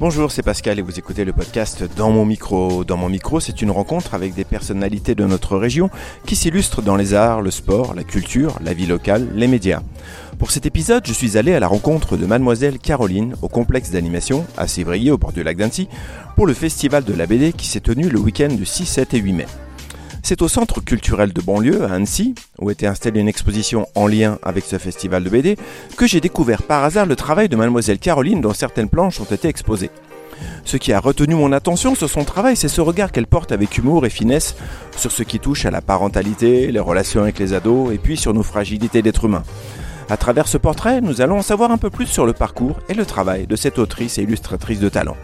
Bonjour, c'est Pascal et vous écoutez le podcast Dans mon micro. Dans mon micro, c'est une rencontre avec des personnalités de notre région qui s'illustrent dans les arts, le sport, la culture, la vie locale, les médias. Pour cet épisode, je suis allé à la rencontre de mademoiselle Caroline au complexe d'animation à Sévrier au bord du lac d'Annecy pour le festival de la BD qui s'est tenu le week-end du 6, 7 et 8 mai. C'est au centre culturel de banlieue, à Annecy, où était installée une exposition en lien avec ce festival de BD, que j'ai découvert par hasard le travail de mademoiselle Caroline dont certaines planches ont été exposées. Ce qui a retenu mon attention sur son travail, c'est ce regard qu'elle porte avec humour et finesse sur ce qui touche à la parentalité, les relations avec les ados et puis sur nos fragilités d'êtres humains. À travers ce portrait, nous allons en savoir un peu plus sur le parcours et le travail de cette autrice et illustratrice de talent.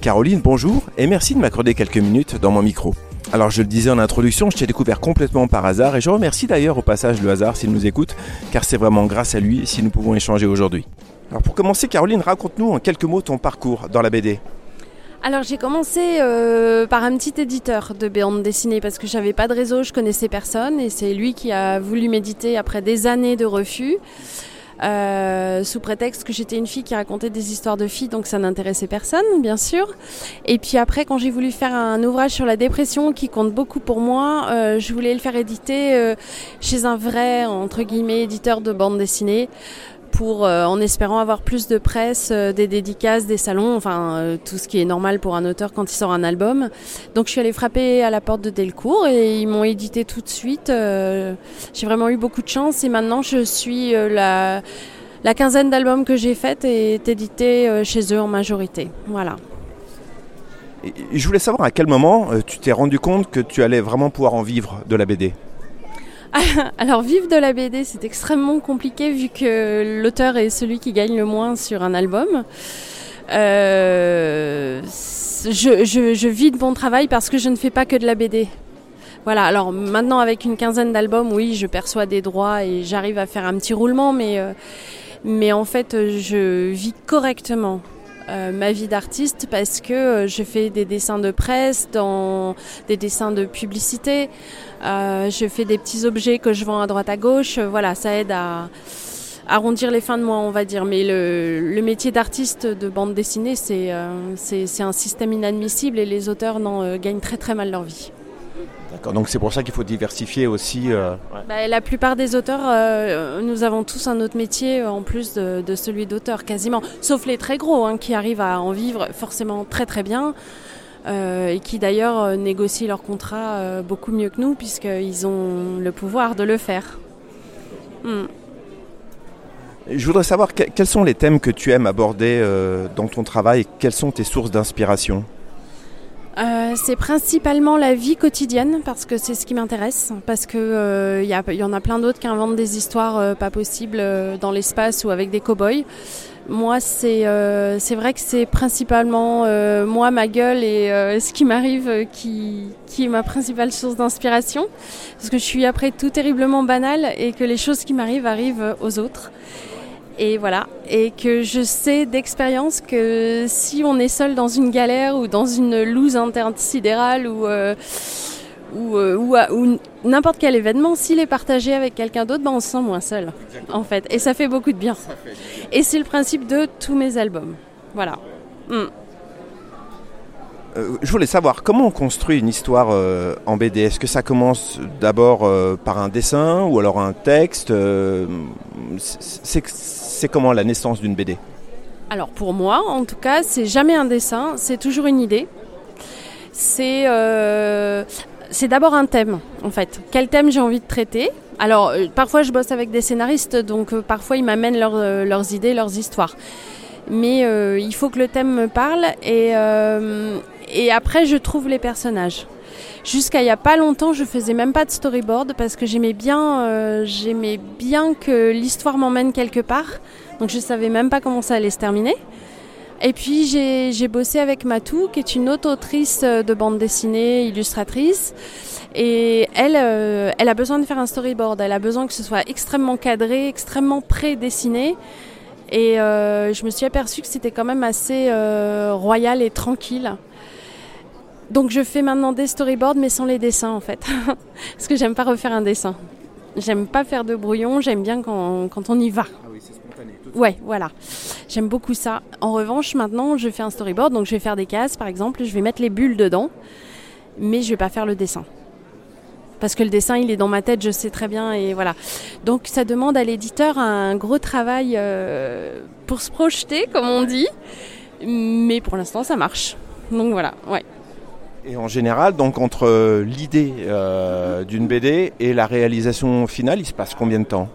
Caroline, bonjour et merci de m'accorder quelques minutes dans mon micro. Alors je le disais en introduction, je t'ai découvert complètement par hasard et je remercie d'ailleurs au passage le hasard s'il nous écoute, car c'est vraiment grâce à lui si nous pouvons échanger aujourd'hui. Alors pour commencer, Caroline, raconte-nous en quelques mots ton parcours dans la BD. Alors j'ai commencé euh, par un petit éditeur de bande dessinée parce que j'avais pas de réseau, je connaissais personne et c'est lui qui a voulu méditer après des années de refus. Euh, sous prétexte que j'étais une fille qui racontait des histoires de filles, donc ça n'intéressait personne, bien sûr. Et puis après, quand j'ai voulu faire un ouvrage sur la dépression qui compte beaucoup pour moi, euh, je voulais le faire éditer euh, chez un vrai, entre guillemets, éditeur de bande dessinée euh, en espérant avoir plus de presse, euh, des dédicaces, des salons, enfin euh, tout ce qui est normal pour un auteur quand il sort un album. Donc je suis allée frapper à la porte de Delcourt et ils m'ont édité tout de suite. j'ai vraiment eu beaucoup de chance et maintenant je suis la, quinzaine d'albums que j'ai faites est édité chez eux en majorité. Voilà. je voulais savoir à quel moment tu t'es rendu compte que tu allais vraiment pouvoir en vivre de la BD. Alors vivre de la BD, c'est extrêmement compliqué vu que l'auteur est celui qui gagne le moins sur un album. Euh, je, vis de mon travail parce que je ne fais pas que de la BD. Voilà, alors maintenant avec une quinzaine d'albums, oui, je perçois des droits et j'arrive à faire un petit roulement, mais, euh, mais en fait, je vis correctement. Euh, ma vie d'artiste parce que euh, je fais des dessins de presse, dans des dessins de publicité, euh, je fais des petits objets que je vends à droite à gauche. Voilà, ça aide à arrondir les fins de mois, on va dire. Mais le, métier d'artiste de bande dessinée, c'est un système inadmissible et les auteurs n'en gagnent très très mal leur vie. D'accord, donc c'est pour ça qu'il faut diversifier aussi. Euh, bah, la plupart des auteurs, euh, nous avons tous un autre métier en plus de, celui d'auteur, quasiment. Sauf les très gros, hein, qui arrivent à en vivre forcément très très bien. Euh, et qui d'ailleurs négocient leur contrat beaucoup mieux que nous, puisqu'ils ont le pouvoir de le faire. Hmm. Je voudrais savoir quels sont les thèmes que tu aimes aborder dans ton travail? Et quelles sont tes sources d'inspiration? Euh, c'est principalement la vie quotidienne parce que c'est ce qui m'intéresse parce que il euh, y, en a plein d'autres qui inventent des histoires euh, pas possibles dans l'espace ou avec des cow-boys. Moi, c'est c'est vrai que c'est principalement moi, ma gueule et ce qui m'arrive qui, qui est ma principale source d'inspiration parce que je suis après tout terriblement banal et que les choses qui m'arrivent arrivent aux autres. Et voilà. Et que je sais d'expérience que si on est seul dans une galère ou dans une loose intersidérale ou, euh, ou, euh, ou, n'importe quel événement, s'il est partagé avec quelqu'un d'autre, ben on se sent moins seul. En fait. Et ça fait beaucoup de bien. Et c'est le principe de tous mes albums. Voilà. Hmm. Euh, je voulais savoir comment on construit une histoire euh, en BD. Est-ce que ça commence d'abord euh, par un dessin ou alors un texte C'est comment la naissance d'une BD Alors pour moi, en tout cas, c'est jamais un dessin, c'est toujours une idée. C'est c'est d'abord un thème, en fait. Quel thème j'ai envie de traiter? Alors parfois je bosse avec des scénaristes, donc parfois ils m'amènent leurs idées, leurs histoires mais il faut que le thème me parle et après je trouve les personnages. Jusqu'à il y a pas longtemps, je faisais même pas de storyboard parce que j'aimais bien, euh, j'aimais bien que l'histoire m'emmène quelque part. Donc je savais même pas comment ça allait se terminer. Et puis j'ai bossé avec Matou, qui est une autre autrice euh, de bande dessinée, illustratrice. Et elle, euh, elle a besoin de faire un storyboard. Elle a besoin que ce soit extrêmement cadré, extrêmement pré-dessiné. Et je me suis aperçue que c'était quand même assez royal et tranquille. Donc je fais maintenant des storyboards mais sans les dessins en fait. Parce que j'aime pas refaire un dessin. J'aime pas faire de brouillon, j'aime bien quand, on y va. Ah Ouais, voilà. J'aime beaucoup ça. En revanche, maintenant, je fais un storyboard, donc je vais faire des cases, par exemple, je vais mettre les bulles dedans, mais je vais pas faire le dessin. Parce que le dessin, il est dans ma tête, je sais très bien, et voilà. Donc, ça demande à l'éditeur un gros travail euh, pour se projeter, comme on dit, mais pour l'instant, ça marche. Donc voilà, ouais. Et en général, donc entre l'idée euh, d'une BD et la réalisation finale, il se passe combien de temps?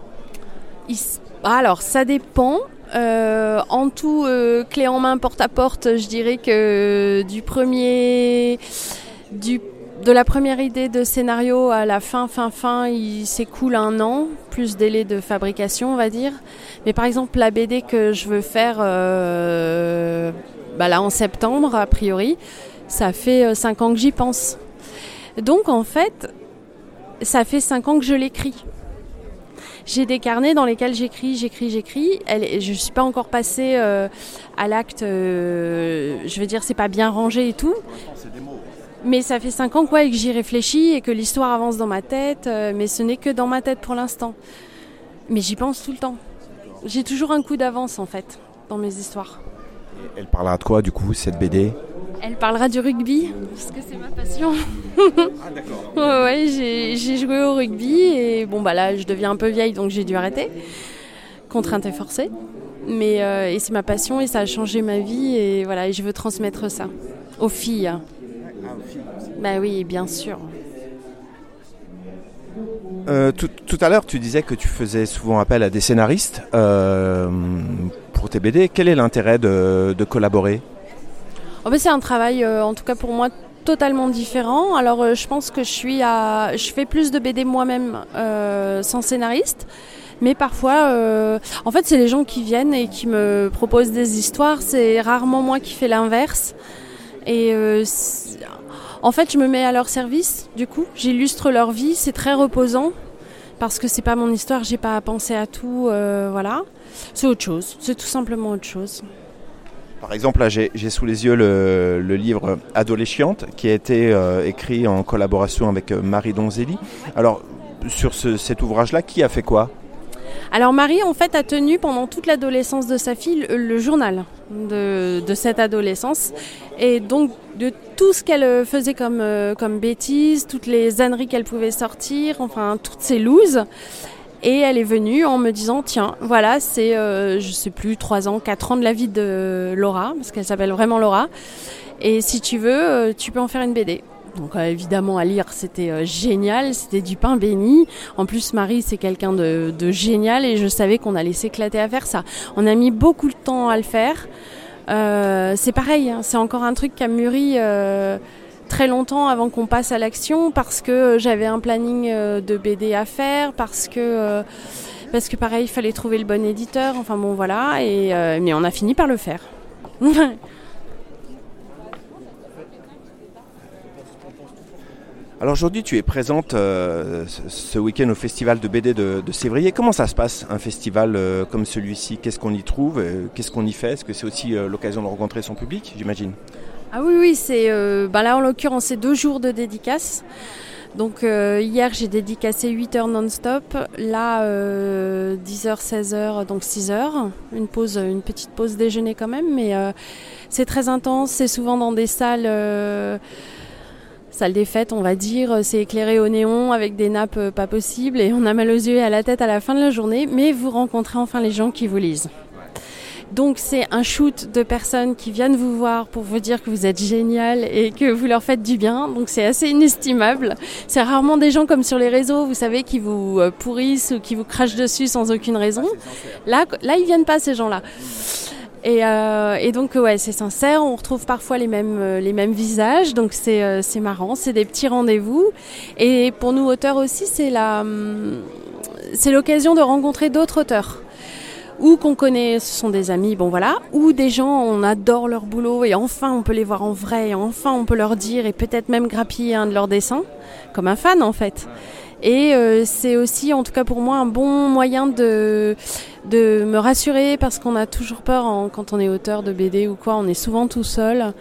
Alors, ça dépend. Euh, en tout, euh, clé en main, porte à porte, je dirais que du premier, du, de la première idée de scénario à la fin, fin, fin, il s'écoule un an, plus délai de fabrication, on va dire. Mais par exemple, la BD que je veux faire, bah là en septembre, a priori, ça fait euh, cinq ans que j'y pense. Donc en fait, ça fait cinq ans que je l'écris. J'ai des carnets dans lesquels j'écris, j'écris, j'écris. Je ne suis pas encore passée euh, à l'acte, euh, je veux dire, c'est pas bien rangé et tout. Mais ça fait cinq ans quoi, que j'y réfléchis et que l'histoire avance dans ma tête, mais ce n'est que dans ma tête pour l'instant. Mais j'y pense tout le temps. J'ai toujours un coup d'avance en fait dans mes histoires. Elle parlera de quoi du coup cette BD elle parlera du rugby, parce que c'est ma passion. ah d'accord. ouais, j'ai joué au rugby et bon bah là je deviens un peu vieille donc j'ai dû arrêter. Contrainte et forcée. Mais euh, et c'est ma passion et ça a changé ma vie et voilà, et je veux transmettre ça aux filles. Ah, aux filles Bah oui, bien sûr. Euh, tout, à l'heure, tu disais que tu faisais souvent appel à des scénaristes euh, pour tes BD. Quel est l'intérêt de collaborer? Oh, c'est un travail, euh, en tout cas pour moi, totalement différent. Alors euh, je pense que je fais plus de BD moi-même euh, sans scénariste. Mais parfois, en fait, c'est les gens qui viennent et qui me proposent des histoires. C'est rarement moi qui fais l'inverse. Et en fait, je me mets à leur service. Du coup, j'illustre leur vie. C'est très reposant parce que c'est pas mon histoire. J'ai pas à penser à tout. voilà, c'est autre chose. C'est tout simplement autre chose. Par exemple, là, j'ai sous les yeux le, livre Adolescente qui a été euh, écrit en collaboration avec euh, Marie Donzelli. Alors, sur cet ouvrage-là, qui a fait quoi? Alors Marie, en fait, a tenu pendant toute l'adolescence de sa fille le, journal de, cette adolescence. Et donc, de tout ce qu'elle euh, faisait comme, comme bêtises, toutes les âneries qu'elle pouvait sortir, enfin, toutes ses looses. Et elle est venue en me disant tiens, voilà, c'est, euh, je sais plus, 3 ans, 4 ans de la vie de Laura, parce qu'elle s'appelle vraiment Laura. Et si tu veux, euh, tu peux en faire une BD. Donc euh, évidemment à lire c'était génial, c'était du pain béni. En plus Marie c'est quelqu'un de, de, génial et je savais qu'on allait s'éclater à faire ça. On a mis beaucoup de temps à le faire. c'est pareil, hein, c'est encore un truc qui a mûri très longtemps avant qu'on passe à l'action parce que j'avais un planning euh, de BD à faire, parce que euh, parce que pareil, il fallait trouver le bon éditeur. Enfin bon, voilà. Et euh, mais on a fini par le faire. Alors aujourd'hui, tu es présente ce week-end au festival de BD de, de, Sévrier. Comment ça se passe, un festival comme celui-ci? Qu'est-ce qu'on y trouve? Qu'est-ce qu'on y fait? Est-ce que c'est aussi l'occasion de rencontrer son public, j'imagine? Ah oui, oui, c'est euh, bah là en l'occurrence c'est deux jours de dédicace. Donc euh, hier j'ai dédicacé 8 heures non-stop, là 10h, euh, 16h, donc 6 heures. Une pause, une petite pause déjeuner quand même, mais c'est très intense, c'est souvent dans des salles salles des fêtes, on va dire. C'est éclairé au néon avec des nappes pas possibles et on a mal aux yeux et à la tête à la fin de la journée, mais vous rencontrez enfin les gens qui vous lisent. Donc c'est un shoot de personnes qui viennent vous voir pour vous dire que vous êtes génial et que vous leur faites du bien. Donc c'est assez inestimable. C'est rarement des gens comme sur les réseaux, vous savez, qui vous euh, pourrissent ou qui vous crachent dessus sans aucune raison. Là, là ils viennent pas ces gens-là. Et, euh, et, donc ouais, c'est sincère. On retrouve parfois les mêmes euh, les mêmes visages, donc c'est c'est marrant. C'est des petits rendez-vous. Et pour nous auteurs aussi, c'est la hum, c'est l'occasion de rencontrer d'autres auteurs ou qu'on connaît, ce sont des amis, bon voilà, ou des gens, on adore leur boulot et enfin on peut les voir en vrai, enfin on peut leur dire et peut-être même grappiller un de leurs dessins, comme un fan en fait. Et euh, c'est aussi, en tout cas pour moi, un bon moyen de, de me rassurer parce qu'on a toujours peur quand on est auteur de BD ou quoi, on est souvent tout seul.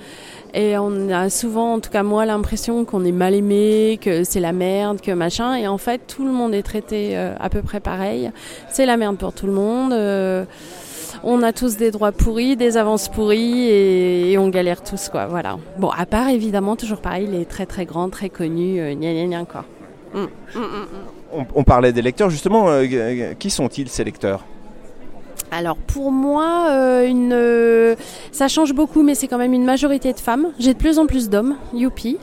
Et on a souvent, en tout cas moi, l'impression qu'on est mal aimé, que c'est la merde, que machin. Et en fait, tout le monde est traité euh, à peu près pareil. C'est la merde pour tout le monde. Euh, on a tous des droits pourris, des avances pourries et, on galère tous quoi. Voilà. Bon, à part évidemment toujours pareil, les très très grands, très connus, euh, gna gna gna quoi. On, parlait des lecteurs justement. qui sont-ils ces lecteurs? Alors pour moi, euh, euh, ça change beaucoup, mais c'est quand même une majorité de femmes. J'ai de plus en plus d'hommes, youpi.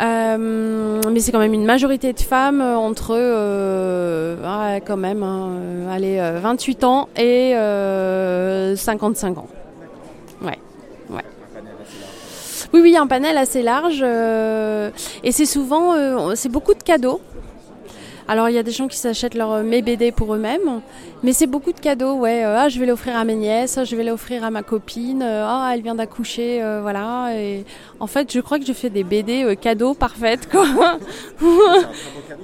Euh, mais c'est quand même une majorité de femmes entre ah, quand même hein, allez, 28 ans et 55 ans. Ouais, ouais. Oui, oui, un panel assez large. et c'est souvent, c'est beaucoup de cadeaux. Alors il y a des gens qui s'achètent leur euh, mes BD pour eux-mêmes, mais c'est beaucoup de cadeaux. Ouais, euh, ah je vais l'offrir à mes nièces, je vais l'offrir à ma copine. Euh, ah elle vient d'accoucher, voilà. Et en fait, je crois que je fais des BD cadeaux parfaites quoi.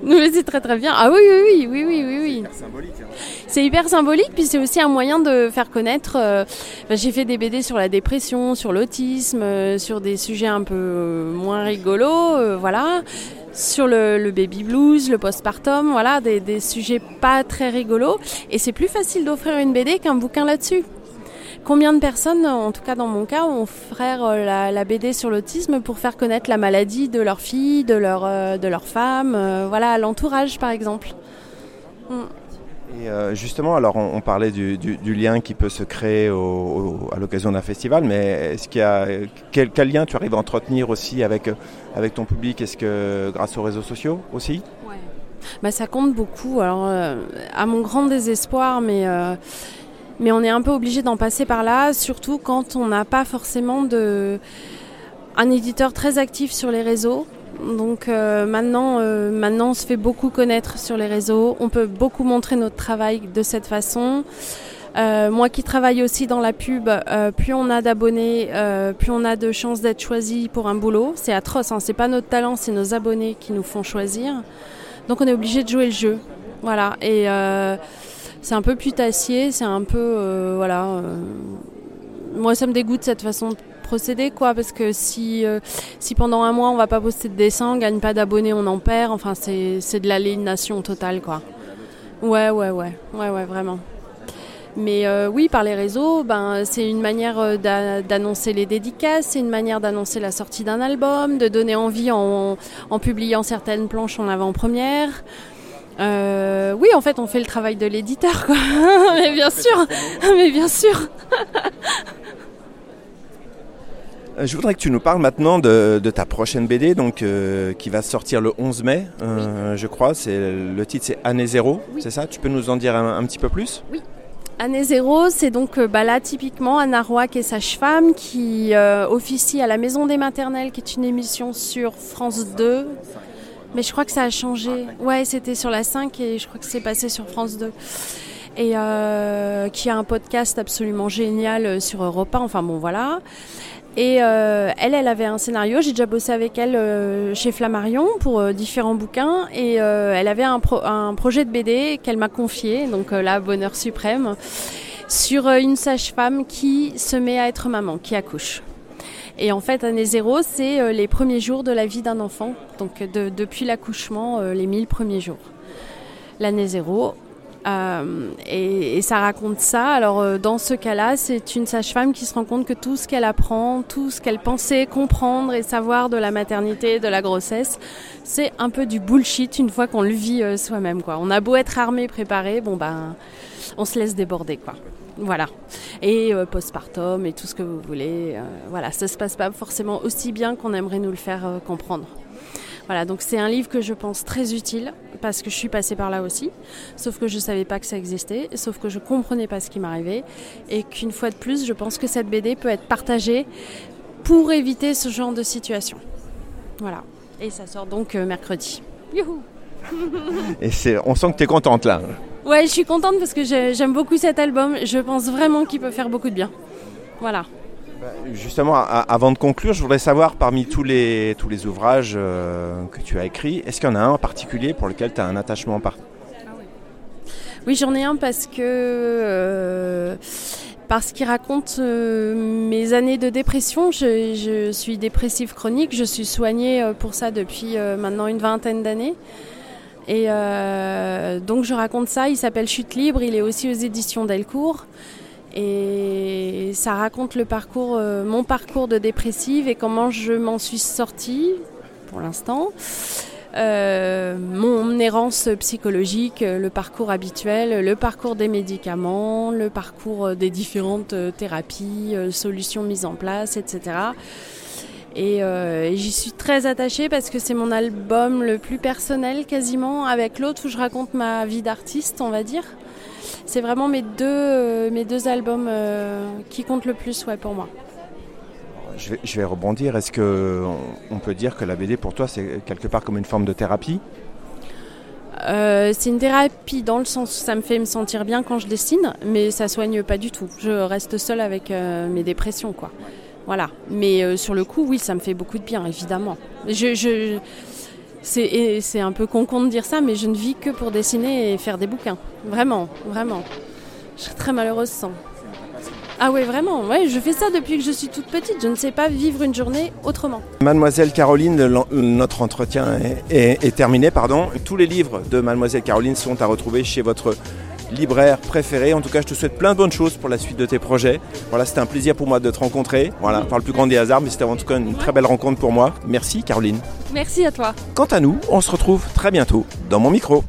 mais c'est très très bien. Ah oui oui oui oui oui oui. C'est symbolique. Hein. C'est hyper symbolique, puis c'est aussi un moyen de faire connaître. Bah, j'ai fait des BD sur la dépression, sur l'autisme, sur des sujets un peu moins rigolos, voilà sur le, baby blues, le postpartum, voilà, des, sujets pas très rigolos. Et c'est plus facile d'offrir une BD qu'un bouquin là-dessus. Combien de personnes, en tout cas dans mon cas, ont offert euh, la, BD sur l'autisme pour faire connaître la maladie de leur fille, de leur, euh, de leur femme, euh, voilà, l'entourage par exemple? Mm. Et justement, alors on, parlait du, lien qui peut se créer à l'occasion d'un festival, mais est-ce qu'il y a quel, lien tu arrives à entretenir aussi avec avec ton public? Est-ce que grâce aux réseaux sociaux aussi? Bah, Ça compte beaucoup. Alors, euh, à mon grand désespoir, mais, euh, mais on est un peu obligé d'en passer par là, surtout quand on n'a pas forcément de, un éditeur très actif sur les réseaux. Donc euh, maintenant, maintenant, on se fait beaucoup connaître sur les réseaux. On peut beaucoup montrer notre travail de cette façon. Euh, moi qui travaille aussi dans la pub, euh, plus on a d'abonnés, euh, plus on a de chances d'être choisi pour un boulot. C'est atroce, hein. c'est pas notre talent, c'est nos abonnés qui nous font choisir. Donc on est obligé de jouer le jeu. Voilà. Et c'est un peu putassier, c'est un peu. voilà. moi ça me dégoûte cette façon procéder quoi parce que si si pendant un mois on va pas poster de dessin on gagne pas d'abonnés on en perd enfin c'est de l'aliénation totale quoi ouais ouais ouais ouais ouais vraiment mais euh, oui, par les réseaux, ben, c'est une manière euh, d'annoncer les dédicaces, c'est une manière d'annoncer la sortie d'un album, de donner envie en, publiant certaines planches en avant-première. Euh, oui, en fait, on fait le travail de l'éditeur, quoi. mais bien sûr, mais bien sûr. Je voudrais que tu nous parles maintenant de, ta prochaine BD, donc qui va sortir le 11 mai, je crois. C'est le titre, c'est Année zéro, c'est ça? Tu peux nous en dire un, un petit peu plus? Oui. Année zéro, c'est donc euh, bah là typiquement Anna Roy qui est sage-femme qui euh, officie à la Maison des Maternelles qui est une émission sur France 2. Mais je crois que ça a changé. Ouais, c'était sur la 5 et je crois que c'est passé sur France 2. Et euh, qui a un podcast absolument génial sur Europa. Enfin bon, voilà. Et euh, elle, elle avait un scénario. J'ai déjà bossé avec elle euh, chez Flammarion pour euh, différents bouquins. Et elle avait un, un, projet de BD qu'elle m'a confié, donc là, bonheur suprême, sur une sage-femme qui se met à être maman, qui accouche. Et en fait, année zéro, c'est les premiers jours de la vie d'un enfant, donc de, depuis l'accouchement, les mille premiers jours. L'année zéro, euh, et, ça raconte ça. Alors euh, dans ce cas-là, c'est une sage-femme qui se rend compte que tout ce qu'elle apprend, tout ce qu'elle pensait comprendre et savoir de la maternité, de la grossesse, c'est un peu du bullshit une fois qu'on le vit euh, soi-même. Quoi. On a beau être armé, préparé, bon ben, on se laisse déborder. quoi. Voilà. Et postpartum et tout ce que vous voulez. voilà, ça se passe pas forcément aussi bien qu'on aimerait nous le faire comprendre. Voilà, donc c'est un livre que je pense très utile parce que je suis passée par là aussi, sauf que je ne savais pas que ça existait, sauf que je ne comprenais pas ce qui m'arrivait et qu'une fois de plus, je pense que cette BD peut être partagée pour éviter ce genre de situation. Voilà. Et ça sort donc euh, mercredi. Youhou Et c'est, on sent que tu es contente là. Ouais, je suis contente parce que j'aime beaucoup cet album. Je pense vraiment qu'il peut faire beaucoup de bien. Voilà. Bah, justement, avant de conclure, je voudrais savoir parmi tous les, tous les ouvrages euh, que tu as écrits, est-ce qu'il y en a un en particulier pour lequel tu as un attachement particulier Oui, j'en ai un parce que, euh, parce qu'il raconte euh, mes années de dépression. Je, suis dépressive chronique, je suis soignée pour ça depuis maintenant une vingtaine d'années. Et donc je raconte ça, il s'appelle Chute libre, il est aussi aux éditions Delcourt. Ça raconte le parcours, mon parcours de dépressive et comment je m'en suis sortie pour l'instant. Euh, mon errance psychologique, le parcours habituel, le parcours des médicaments, le parcours des différentes euh, thérapies, euh, solutions mises en place, etc. Et, j'y suis très attachée parce que c'est mon album le plus personnel quasiment, avec l'autre où je raconte ma vie d'artiste, on va dire. C'est vraiment mes deux, mes deux albums qui comptent le plus ouais, pour moi je vais, rebondir. Est-ce qu'on on peut dire que la BD pour toi c'est quelque part comme une forme de thérapie? Euh, c'est une thérapie dans le sens où ça me fait me sentir bien quand je dessine, mais ça soigne pas du tout. Je reste seule avec euh, mes dépressions, quoi. Voilà. Mais euh, sur le coup, oui, ça me fait beaucoup de bien, évidemment. Je, je c'est un peu con de dire ça, mais je ne vis que pour dessiner et faire des bouquins. Vraiment, vraiment. Je serais très malheureuse sans. Ah oui, vraiment. Ouais, je fais ça depuis que je suis toute petite. Je ne sais pas vivre une journée autrement. Mademoiselle Caroline, notre entretien est, terminé. Pardon. Tous les livres de Mademoiselle Caroline sont à retrouver chez votre libraire préféré. En tout cas, je te souhaite plein de bonnes choses pour la suite de tes projets. Voilà, c'était un plaisir pour moi de te rencontrer. Voilà, par le plus grand des hasards, mais c'était en tout cas une très belle rencontre pour moi. Merci Caroline. Merci à toi. Quant à nous, on se retrouve très bientôt dans mon micro.